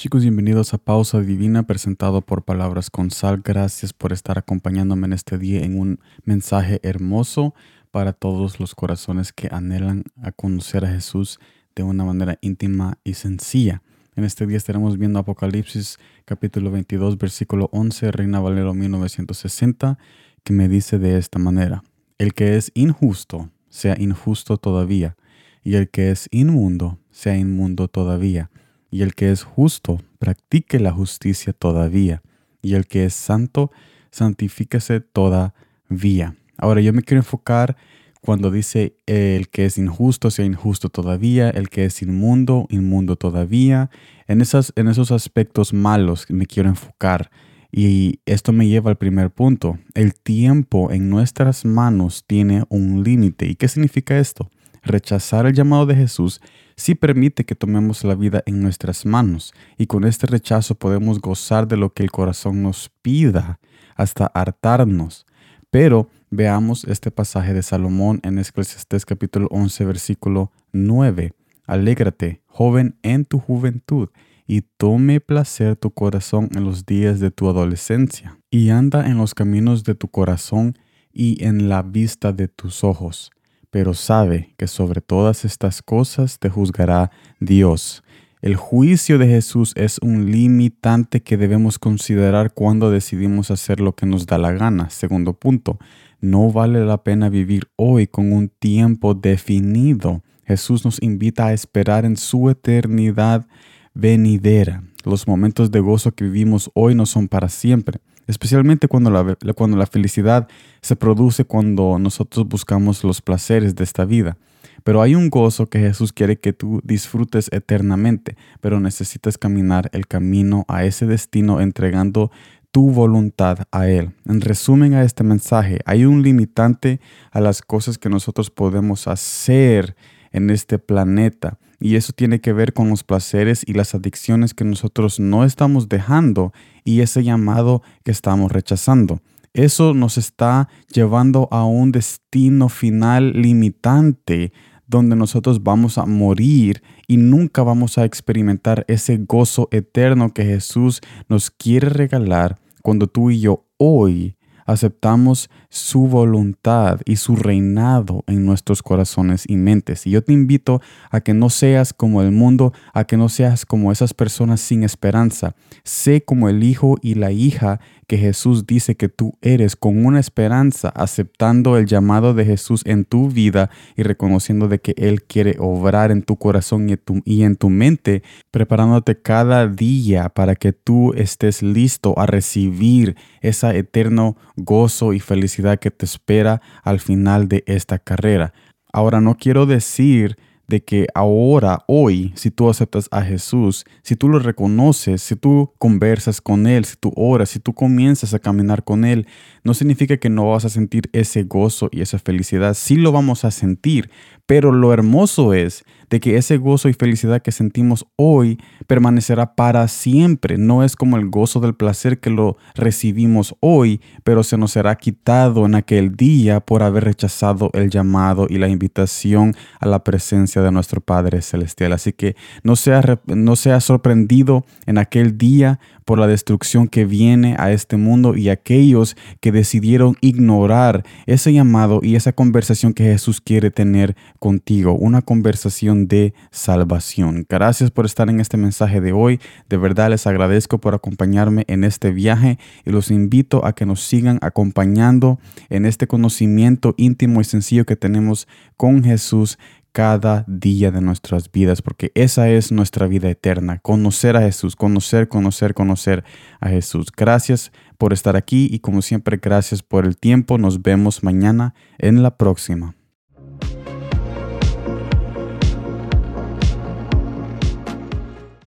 Chicos, bienvenidos a Pausa Divina presentado por Palabras con Sal. Gracias por estar acompañándome en este día en un mensaje hermoso para todos los corazones que anhelan a conocer a Jesús de una manera íntima y sencilla. En este día estaremos viendo Apocalipsis capítulo 22 versículo 11, Reina Valero 1960, que me dice de esta manera, el que es injusto sea injusto todavía, y el que es inmundo sea inmundo todavía y el que es justo, practique la justicia todavía, y el que es santo, santifíquese todavía. Ahora yo me quiero enfocar cuando dice el que es injusto sea injusto todavía, el que es inmundo, inmundo todavía. En, en esos aspectos malos me quiero enfocar. Y esto me lleva al primer punto. El tiempo en nuestras manos tiene un límite. ¿Y qué significa esto? Rechazar el llamado de Jesús sí permite que tomemos la vida en nuestras manos y con este rechazo podemos gozar de lo que el corazón nos pida hasta hartarnos. Pero veamos este pasaje de Salomón en Eclesiastés capítulo 11 versículo 9. Alégrate, joven, en tu juventud y tome placer tu corazón en los días de tu adolescencia, y anda en los caminos de tu corazón y en la vista de tus ojos pero sabe que sobre todas estas cosas te juzgará Dios. El juicio de Jesús es un limitante que debemos considerar cuando decidimos hacer lo que nos da la gana. Segundo punto, no vale la pena vivir hoy con un tiempo definido. Jesús nos invita a esperar en su eternidad venidera. Los momentos de gozo que vivimos hoy no son para siempre especialmente cuando la, cuando la felicidad se produce cuando nosotros buscamos los placeres de esta vida. Pero hay un gozo que Jesús quiere que tú disfrutes eternamente, pero necesitas caminar el camino a ese destino entregando tu voluntad a Él. En resumen a este mensaje, hay un limitante a las cosas que nosotros podemos hacer en este planeta y eso tiene que ver con los placeres y las adicciones que nosotros no estamos dejando y ese llamado que estamos rechazando. Eso nos está llevando a un destino final limitante donde nosotros vamos a morir y nunca vamos a experimentar ese gozo eterno que Jesús nos quiere regalar cuando tú y yo hoy aceptamos su voluntad y su reinado en nuestros corazones y mentes. Y yo te invito a que no seas como el mundo, a que no seas como esas personas sin esperanza. Sé como el hijo y la hija que Jesús dice que tú eres con una esperanza, aceptando el llamado de Jesús en tu vida y reconociendo de que Él quiere obrar en tu corazón y, y en tu mente, preparándote cada día para que tú estés listo a recibir ese eterno gozo y felicidad que te espera al final de esta carrera. Ahora no quiero decir de que ahora, hoy, si tú aceptas a Jesús, si tú lo reconoces, si tú conversas con Él, si tú oras, si tú comienzas a caminar con Él, no significa que no vas a sentir ese gozo y esa felicidad. Sí lo vamos a sentir, pero lo hermoso es de que ese gozo y felicidad que sentimos hoy permanecerá para siempre. No es como el gozo del placer que lo recibimos hoy, pero se nos será quitado en aquel día por haber rechazado el llamado y la invitación a la presencia de nuestro Padre Celestial. Así que no sea, no sorprendido en aquel día por la destrucción que viene a este mundo y aquellos que decidieron ignorar ese llamado y esa conversación que Jesús quiere tener contigo, una conversación de salvación. Gracias por estar en este mensaje de hoy. De verdad les agradezco por acompañarme en este viaje y los invito a que nos sigan acompañando en este conocimiento íntimo y sencillo que tenemos con Jesús cada día de nuestras vidas, porque esa es nuestra vida eterna, conocer a Jesús, conocer, conocer, conocer a Jesús. Gracias por estar aquí y como siempre, gracias por el tiempo. Nos vemos mañana en la próxima.